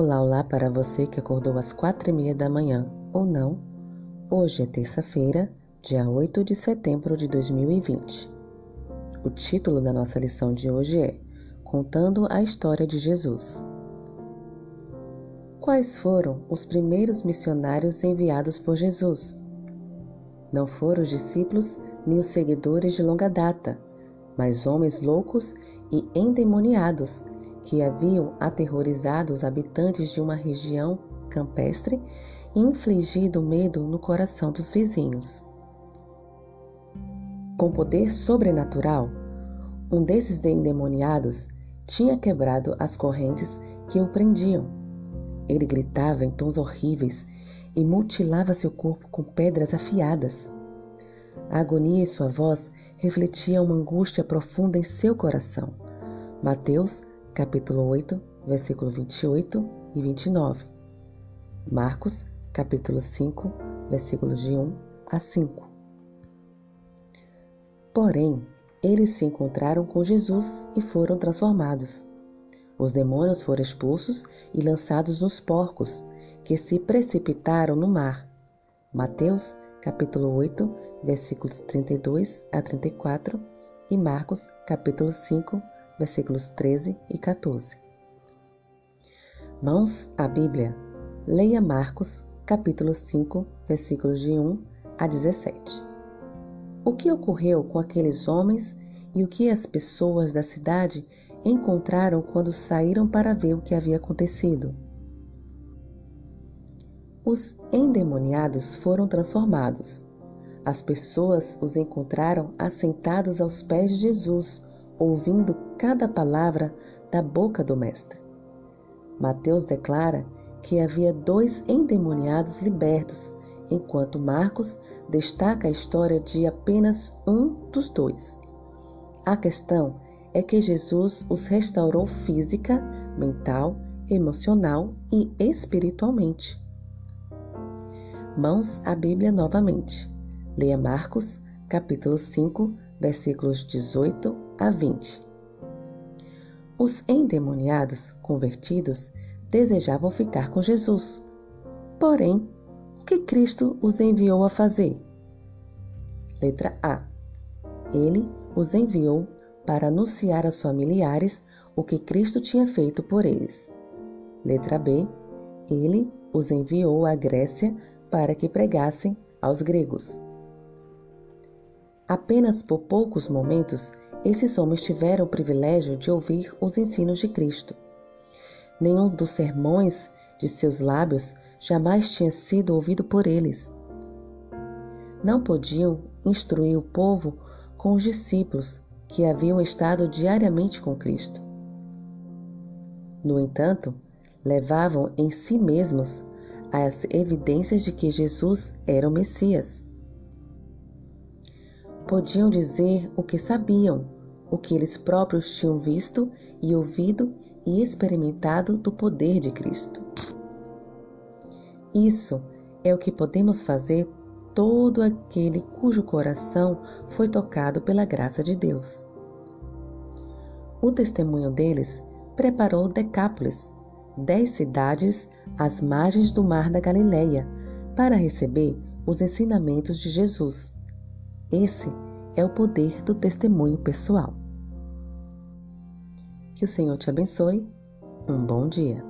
Olá, olá para você que acordou às quatro e meia da manhã ou não. Hoje é terça-feira, dia 8 de setembro de 2020. O título da nossa lição de hoje é Contando a História de Jesus. Quais foram os primeiros missionários enviados por Jesus? Não foram os discípulos nem os seguidores de longa data, mas homens loucos e endemoniados que haviam aterrorizado os habitantes de uma região campestre e infligido medo no coração dos vizinhos. Com poder sobrenatural, um desses endemoniados tinha quebrado as correntes que o prendiam. Ele gritava em tons horríveis e mutilava seu corpo com pedras afiadas. A agonia em sua voz refletia uma angústia profunda em seu coração. Mateus capítulo 8, versículo 28 e 29. Marcos, capítulo 5, versículos de 1 a 5. Porém, eles se encontraram com Jesus e foram transformados. Os demônios foram expulsos e lançados nos porcos, que se precipitaram no mar. Mateus, capítulo 8, versículos 32 a 34 e Marcos, capítulo 5, versículos 13 e 14. Mãos à Bíblia. Leia Marcos, capítulo 5, versículos de 1 a 17. O que ocorreu com aqueles homens e o que as pessoas da cidade encontraram quando saíram para ver o que havia acontecido? Os endemoniados foram transformados. As pessoas os encontraram assentados aos pés de Jesus, ouvindo cada palavra da boca do Mestre. Mateus declara que havia dois endemoniados libertos, enquanto Marcos destaca a história de apenas um dos dois. A questão é que Jesus os restaurou física, mental, emocional e espiritualmente. Mãos à Bíblia novamente. Leia Marcos, capítulo 5, versículos 18 a 20. Os endemoniados convertidos desejavam ficar com Jesus. Porém, o que Cristo os enviou a fazer? Letra A. Ele os enviou para anunciar aos familiares o que Cristo tinha feito por eles. Letra B. Ele os enviou à Grécia para que pregassem aos gregos. Apenas por poucos momentos, esses homens tiveram o privilégio de ouvir os ensinos de Cristo. Nenhum dos sermões de seus lábios jamais tinha sido ouvido por eles. Não podiam instruir o povo com os discípulos que haviam estado diariamente com Cristo. No entanto, levavam em si mesmos as evidências de que Jesus era o Messias podiam dizer o que sabiam, o que eles próprios tinham visto e ouvido e experimentado do poder de Cristo. Isso é o que podemos fazer todo aquele cujo coração foi tocado pela graça de Deus. O testemunho deles preparou Decápolis, dez cidades às margens do mar da Galileia, para receber os ensinamentos de Jesus. Esse é o poder do testemunho pessoal. Que o Senhor te abençoe. Um bom dia.